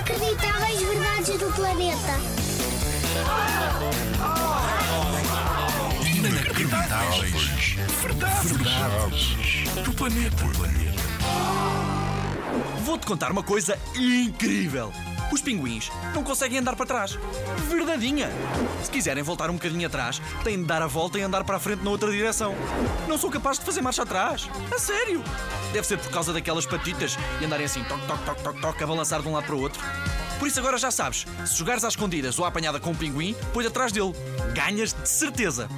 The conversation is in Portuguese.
Inacreditáveis verdades do planeta. Inacreditáveis. Verdades. Verdades. Do planeta. Vou-te contar uma coisa incrível. Os pinguins não conseguem andar para trás. Verdadinha! Se quiserem voltar um bocadinho atrás, têm de dar a volta e andar para a frente na outra direção. Não sou capaz de fazer marcha atrás. A sério! Deve ser por causa daquelas patitas e andarem assim, toc, toc, toc, toc, toc, a balançar de um lado para o outro. Por isso agora já sabes, se jogares às escondidas ou à apanhada com um pinguim, põe atrás dele. Ganhas de certeza.